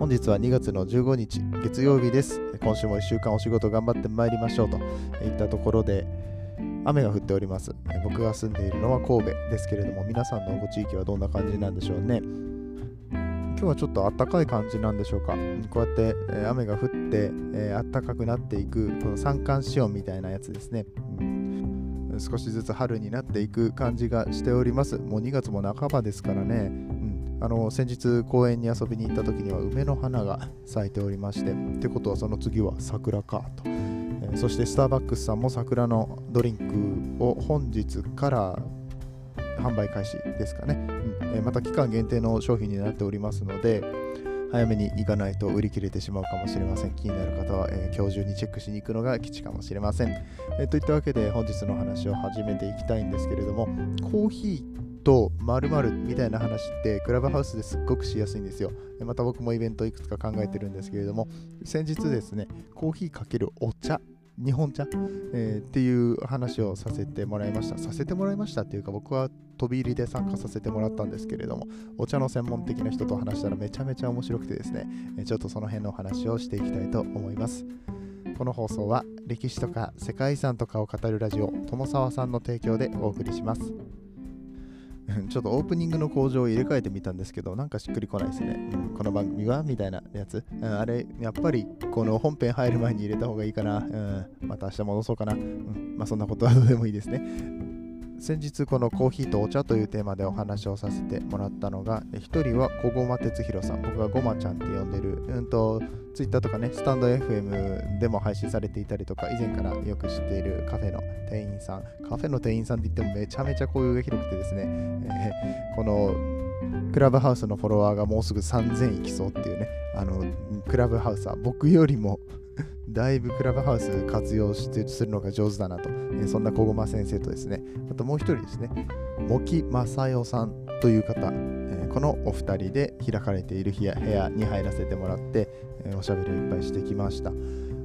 本日は2月の15日月曜日です。今週も1週間お仕事頑張ってまいりましょうといったところで雨が降っております。僕が住んでいるのは神戸ですけれども皆さんのご地域はどんな感じなんでしょうね。今日はちょっと暖かい感じなんでしょうか。こうやって、雨が降って、えー、暖かくなっていくこの三寒四温みたいなやつですね、うん、少しずつ春になっていく感じがしております。もう2月も半ばですからね、あの先日公園に遊びに行った時には梅の花が咲いておりましてってことはその次は桜かと、えー、そしてスターバックスさんも桜のドリンクを本日から販売開始ですかね、うん。えまた期間限定の商品になっておりますので早めに行かないと売り切れてしまうかもしれません。気になる方は、えー、今日中にチェックしに行くのが吉かもしれません、えー、といったわけで本日の話を始めていきたいんですけれどもコーヒーとみたいな話ってクラブハウスですっごくしやすいんですよ。また僕もイベントいくつか考えてるんですけれども、先日ですね、コーヒーかけるお茶日本茶、えー、っていう話をさせてもらいました。させてもらいましたっていうか、僕は飛び入りで参加させてもらったんですけれども、お茶の専門的な人と話したらめちゃめちゃ面白くてですね、ちょっとその辺の話をしていきたいと思います。この放送は歴史とか世界遺産とかを語るラジオ友沢さんの提供でお送りします。ちょっとオープニングの工場を入れ替えてみたんですけど、なんかしっくりこないですね。うん、この番組はみたいなやつ、うん。あれ、やっぱりこの本編入る前に入れた方がいいかな。うん、また明日戻そうかな。うん、まあそんなことはどうでもいいですね。先日このコーヒーとお茶というテーマでお話をさせてもらったのが1人は小駒哲弘さん。僕がごまちゃんって呼んでるうんとツイッターとかねスタンド FM でも配信されていたりとか以前からよく知っているカフェの店員さん。カフェの店員さんって言ってもめちゃめちゃ交友が広くてですね、えー、このクラブハウスのフォロワーがもうすぐ3000いきそうっていうねあのクラブハウスは僕よりも だいぶクラブハウス活用してするのが上手だなと、え、そんな小駒先生とですね、あともう一人ですね、茂木正代さんという方、え、このお二人で開かれている部屋に入らせてもらって、え、おしゃべりをいっぱいしてきました。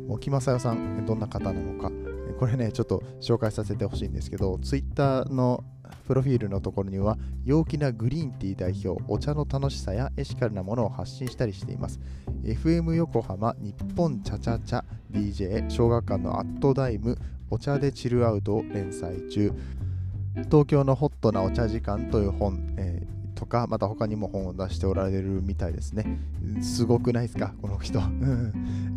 茂木正代さん、どんな方なのか、これね、ちょっと紹介させてほしいんですけど、ツイッターのプロフィールのところには陽気なグリーンティー代表お茶の楽しさやエシカルなものを発信したりしています。FM 横浜日本茶茶茶 DJ 小学館のアットダイムお茶でチルアウトを連載中。東京のホットなお茶時間という本、えーとか、また他にも本を出しておられるみたいですね。すごくないですか、この人。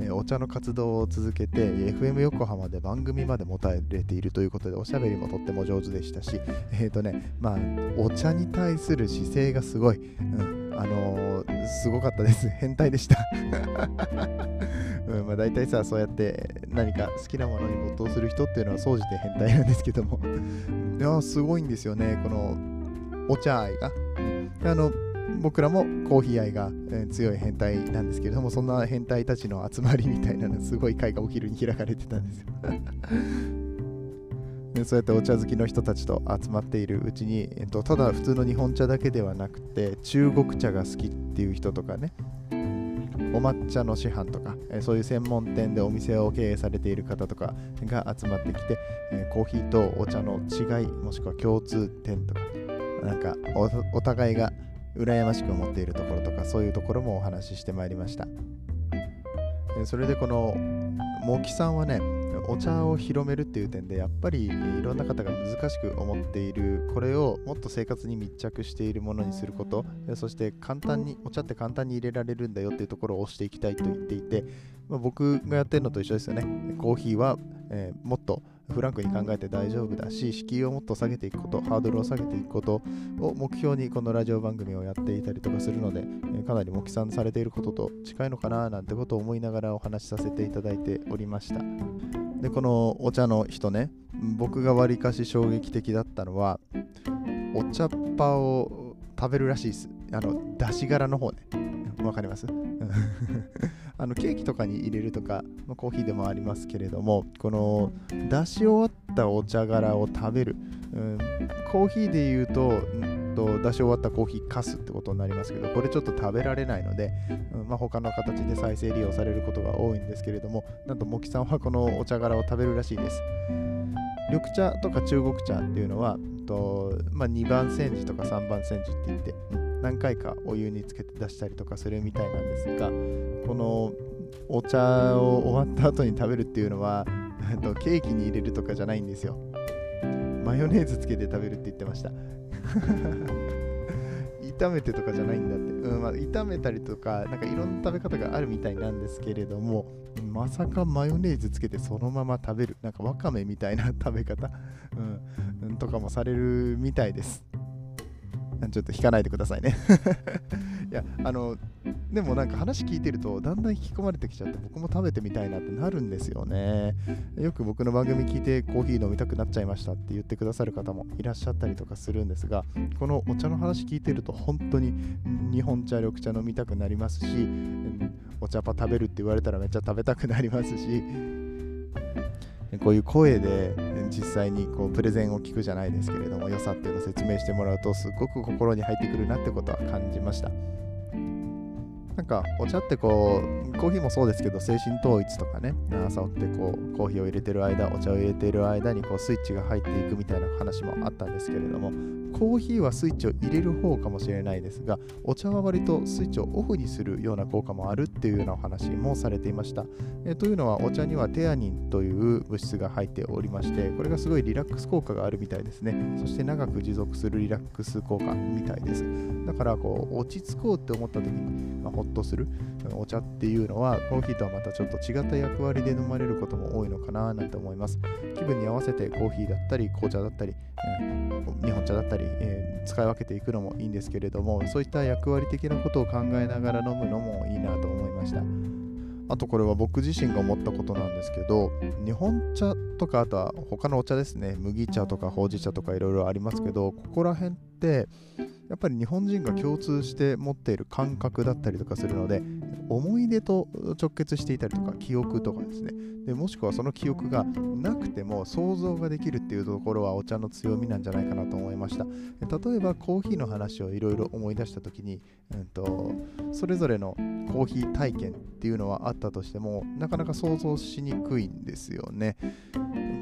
えお茶の活動を続けて、FM 横浜で番組まで持たれているということで、おしゃべりもとっても上手でしたし、えっ、ー、とね、まあ、お茶に対する姿勢がすごい。うんあのー、すごかったです。変態でした。うんまあ、大体さ、そうやって何か好きなものに没頭する人っていうのは総じて変態なんですけども。いや、すごいんですよね、このお茶愛が。あの僕らもコーヒー愛が、え、強い変態なんですけれども、そんな変態たちの集まりみたいなのすごい会がお昼に開かれてたんですよ で。そうやってお茶好きの人たちと集まっているうちに、えっと、ただ普通の日本茶だけではなくて中国茶が好きっていう人とかねお抹茶の師範とか、え、そういう専門店でお店を経営されている方とかが集まってきて、え、コーヒーとお茶の違いもしくは共通点とかなんかお互いが羨ましく思っているところとかそういうところもお話ししてまいりました。それでこの茂木さんはねお茶を広めるっていう点でやっぱりいろんな方が難しく思っているこれをもっと生活に密着しているものにすることそして簡単にお茶って簡単に入れられるんだよっていうところを押していきたいと言っていて、まあ、僕がやってるのと一緒ですよね。コーヒーは、えー、もっとフランクに考えて大丈夫だし敷居をもっと下げていくことハードルを下げていくことを目標にこのラジオ番組をやっていたりとかするのでかなり目算されていることと近いのかななんてことを思いながらお話しさせていただいておりました。でこのお茶の人ね僕がわりかし衝撃的だったのはお茶っ葉を食べるらしいです。あの出し殻の方ね。かります？あのケーキとかに入れるとか、まあ、コーヒーでもありますけれどもこの出し終わったお茶殻を食べる、うん、コーヒーで言うと、と、出し終わったコーヒーかすってことになりますけどこれちょっと食べられないので、うんまあ、他の形で再生利用されることが多いんですけれどもなんとモキさんはこのお茶殻を食べるらしいです。緑茶とか中国茶っていうのはと、まあ、2番煎じとか3番煎じって言って何回かお湯につけて出したりとかするみたいなんですがこのお茶を終わった後に食べるっていうのは ケーキに入れるとかじゃないんですよ。マヨネーズつけて食べるって言ってました。炒めてとかじゃないんだって、うんまあ、炒めたりとかなんかいろんな食べ方があるみたいなんですけれどもまさかマヨネーズつけてそのまま食べるなんかわかめみたいな食べ方、うん、とかもされるみたいです。ちょっと引かないでくださいね いや、あの、でもなんか話聞いてると、だんだん引き込まれてきちゃって、僕も食べてみたいなってなるんですよね。よく僕の番組聞いて、コーヒー飲みたくなっちゃいましたって言ってくださる方もいらっしゃったりとかするんですが、このお茶の話聞いてると、本当に日本茶、緑茶飲みたくなりますし、お茶パ食べるって言われたらめっちゃ食べたくなりますし、こういう声で実際にこうプレゼンを聞くじゃないですけれども良さっていうのを説明してもらうとすごく心に入ってくるなってことは感じました。なんかお茶ってこうコーヒーもそうですけど精神統一とかね朝起きてこうコーヒーを入れてる間お茶を入れてる間にこうスイッチが入っていくみたいな話もあったんですけれどもコーヒーはスイッチを入れる方かもしれないですがお茶は割とスイッチをオフにするような効果もあるっていうようなお話もされていました、えというのはお茶にはテアニンという物質が入っておりましてこれがすごいリラックス効果があるみたいですね。そして長く持続するリラックス効果みたいです。だからこう落ち着こうって思った時に、まあ、っとするお茶っていうのはコーヒーとはまたちょっと違った役割で飲まれることも多いのかななんて思います。気分に合わせてコーヒーだったり紅茶だったり、うん、日本茶だったり、えー、使い分けていくのもいいんですけれどもそういった役割的なことを考えながら飲むのもいいなと思いました。あとこれは僕自身が思ったことなんですけど日本茶とかあとは他のお茶ですね。麦茶とかほうじ茶とかいろいろありますけどここら辺ってやっぱり日本人が共通して持っている感覚だったりとかするので思い出と直結していたりとか記憶とかですね。でもしくはその記憶がなくても想像ができるっていうところはお茶の強みなんじゃないかなと思いました。例えばコーヒーの話をいろいろ思い出した時に、うんと、それぞれのコーヒー体験っていうのはあったとしてもなかなか想像しにくいんですよね。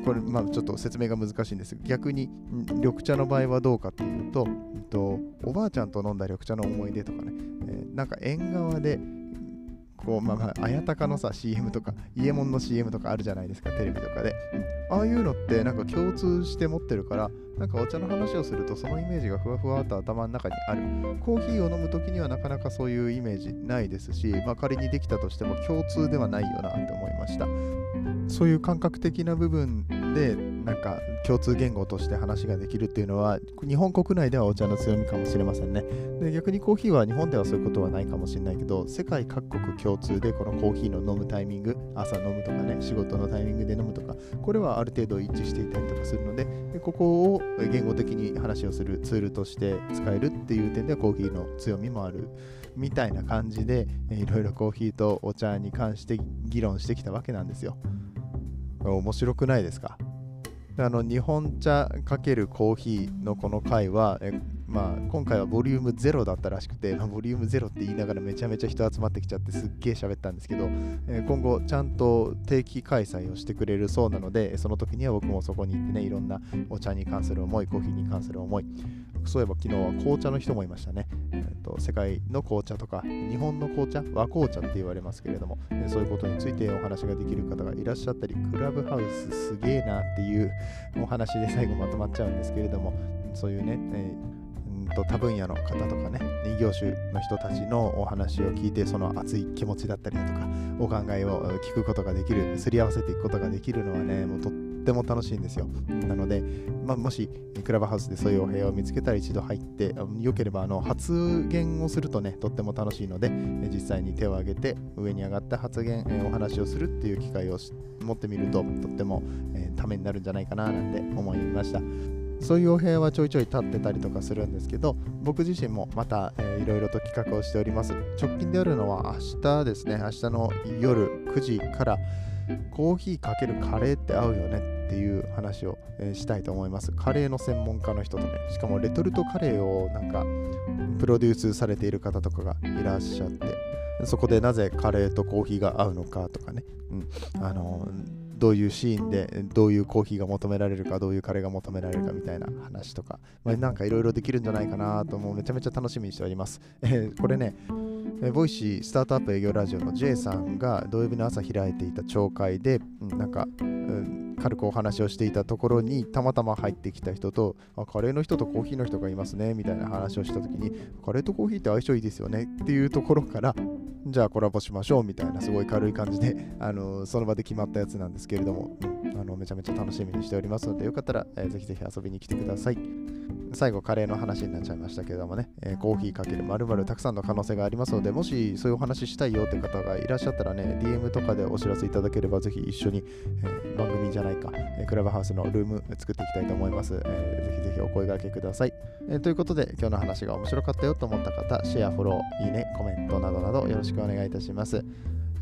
これまあちょっと説明が難しいんですが逆に緑茶の場合はどうかっていうと、うんと、おばあちゃんと飲んだ緑茶の思い出とかね、えー、なんか縁側でこう、まあまあ、綾鷹のさ、CM とか、伊右衛門の CM とかあるじゃないですか、テレビとかで。ああいうのってなんか共通して持ってるから、なんかお茶の話をするとそのイメージがふわふわと頭の中にある。コーヒーを飲むときにはなかなかそういうイメージないですし、まあ、仮にできたとしても共通ではないよなって思いました。そういう感覚的な部分でなんか共通言語として話ができるっていうのは日本国内ではお茶の強みかもしれませんね。で逆にコーヒーは日本ではそういうことはないかもしれないけど世界各国共通でこのコーヒーの飲むタイミング朝飲むとかね仕事のタイミングで飲むとかこれはある程度一致していたりとかするのででここを言語的に話をするツールとして使えるっていう点ではコーヒーの強みもあるみたいな感じでいろいろコーヒーとお茶に関して議論してきたわけなんですよ。面白くないですか？あの日本茶×コーヒーのこの回はえ、まあ、今回はボリューム0だったらしくて、まあ、ボリューム0って言いながらめちゃめちゃ人集まってきちゃってすっげえ喋ったんですけど、え、今後ちゃんと定期開催をしてくれるそうなのでその時には僕もそこに行ってねいろんなお茶に関する思いコーヒーに関する思いそういえば昨日は紅茶の人もいましたね、えーと、世界の紅茶とか日本の紅茶和紅茶って言われますけれども、え、そういうことについてお話ができる方がいらっしゃったりクラブハウスすげえなっていう お話で最後まとまっちゃうんですけれどもそういうね、えーと多分野の方とかね異業種の人たちのお話を聞いてその熱い気持ちだったりだとかお考えを聞くことができるすり合わせていくことができるのはねもうとってても楽しいんですよ。なので、まあ、もしクラブハウスでそういうお部屋を見つけたら一度入ってよければあの発言をするとねとっても楽しいので実際に手を挙げて上に上がった発言お話をするっていう機会を持ってみるととっても、え、ためになるんじゃないかななんて思いました。そういうお部屋はちょいちょい立ってたりとかするんですけど僕自身もまた、えー、いろいろと企画をしております。直近であるのは明日ですね。明日の夜9時からコーヒーかけるカレーって合うよねっていう話を、えー、したいと思います。カレーの専門家の人とねしかもレトルトカレーをなんかプロデュースされている方とかがいらっしゃってそこでなぜカレーとコーヒーが合うのかとかね、うん、あのどういうシーンでどういうコーヒーが求められるかどういうカレーが求められるかみたいな話とか、まあ、なんかいろいろできるんじゃないかなともう。めちゃめちゃ楽しみにしております、えー、これねえ Voicy スタートアップ営業ラジオの J さんが土曜日の朝開いていた朝会で、うん、なんか、軽くお話をしていたところにたまたま入ってきた人とあカレーの人とコーヒーの人がいますねみたいな話をした時にカレーとコーヒーって相性いいですよねっていうところから じゃあコラボしましょうみたいなすごい軽い感じで、あのその場で決まったやつなんですけれども、うん、あのめちゃめちゃ楽しみにしておりますのでよかったら、えー、ぜひぜひ遊びに来てください。最後カレーの話になっちゃいましたけどもね、えー、コーヒーかけるまるまるたくさんの可能性がありますのでもしそういうお話したいよって方がいらっしゃったらね DM とかでお知らせいただければぜひ一緒に、えー、番組じゃないか、えー、クラブハウスのルーム作っていきたいと思います、えー、ぜひぜひお声掛けください、え、ということで今日の話が面白かったよと思った方シェアフォローいいねコメントなどなどよろしくお願いいたします。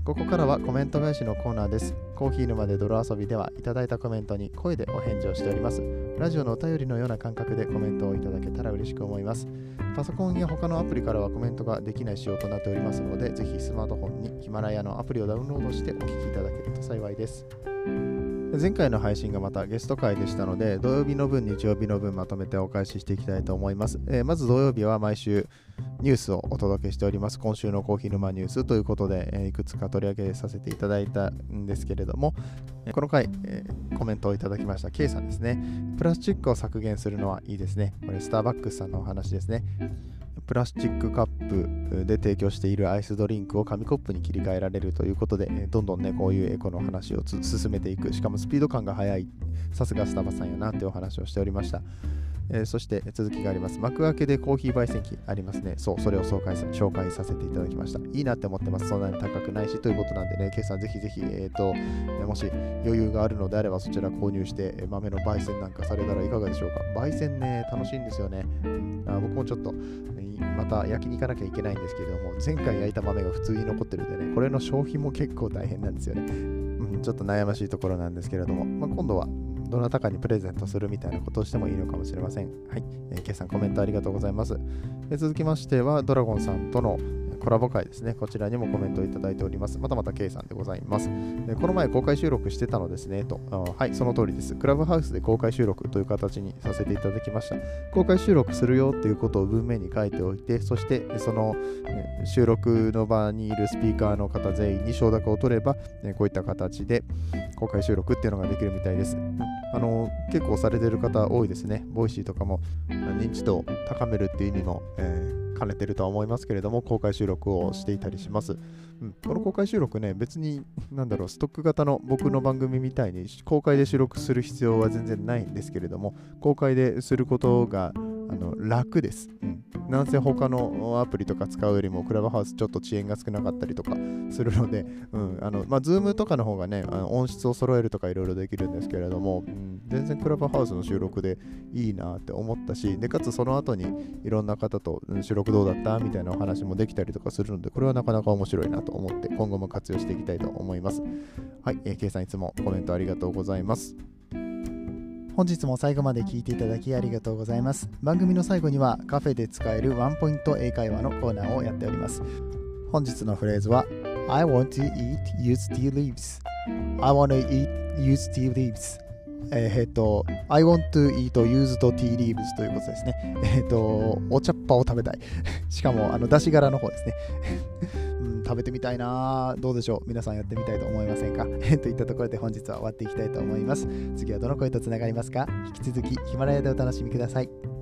ここからはコメント返しのコーナーです。コーヒー沼で泥遊びではいただいたコメントに声でお返事をしております。ラジオのお便りのような感覚でコメントをいただけたら嬉しく思います。パソコンや他のアプリからはコメントができない仕様となっておりますので、ぜひスマートフォンにヒマラヤのアプリをダウンロードしてお聞きいただけると幸いです。前回の配信がまたゲスト会でしたので、土曜日の分、日曜日の分まとめてお返ししていきたいと思います。えー、まず土曜日は毎週ニュースをお届けしております。今週のコーヒー沼ニュースということで、え、いくつか取り上げさせていただいたんですけれども、この回、え、コメントをいただきました K さんですね。プラスチックを削減するのはいいですね。これ、スターバックスさんのお話ですね。プラスチックカップで提供しているアイスドリンクを紙コップに切り替えられるということで、どんどんね、こういうエコの話を進めていく。しかもスピード感が速い。さすがスタバさんやなというお話をしておりました。えー、そして続きがあります。幕開けでコーヒー焙煎機ありますね。そう、それを紹介紹介させていただきました。いいなって思ってます。そんなに高くないしということなんでね、計算ぜひぜひ、えーと、もし余裕があるのであればそちら購入して豆の焙煎なんかされたらいかがでしょうか。焙煎ね、楽しいんですよね。あ僕もちょっとまた焼きに行かなきゃいけないんですけれども、前回焼いた豆が普通に残ってるんでね、これの消費も結構大変なんですよね。うん、ちょっと悩ましいところなんですけれども、まあ、今度はどなたかにプレゼントするみたいなことをしてもいいのかもしれません。はい。えー、K さんコメントありがとうございます。えー、続きましては、ドラゴンさんとのコラボ会ですね。こちらにもコメントをいただいております。またまた K さんでございます。この前公開収録してたのですね。と。はい、その通りです。クラブハウスで公開収録という形にさせていただきました。公開収録するよっていうことを文面に書いておいて、そしてその、収録の場にいるスピーカーの方全員に承諾を取れば、こういった形で公開収録っていうのができるみたいです。あの結構されてる方多いですね。 Voicy とかも認知度を高めるっていう意味も、えー兼ねてるとは思いますけれども、公開収録をしていたりします。うん、この公開収録ね、別に、なんだろう、ストック型の僕の番組みたいに公開で収録する必要は全然ないんですけれども、公開ですることがあの楽です。うんなんせ他のアプリとか使うよりもクラブハウスちょっと遅延が少なかったりとかするので、うん、あの、まあ、 Zoom とかの方がね、あの音質を揃えるとかいろいろできるんですけれども、うん、全然クラブハウスの収録でいいなって思ったし、で、かつその後にいろんな方と収録どうだったみたいなお話もできたりとかするので、これはなかなか面白いなと思って、今後も活用していきたいと思います。はい、えー、K さんいつもコメントありがとうございます。本日も最後まで聞いていただきありがとうございます。番組の最後にはカフェで使えるワンポイント英会話のコーナーをやっております。本日のフレーズは I want to eat used tea leaves. I want to eat used tea leaves. えー、っと、I want to eat used tea leaves ということですね。えー、っと、お茶っ葉を食べたい。しかも、あの、だし柄の方ですね。うん食べてみたいなどうでしょう？皆さんやってみたいと思いませんか？といったところで本日は終わっていきたいと思います。次はどの声とつながりますか？引き続きヒマラヤでお楽しみください。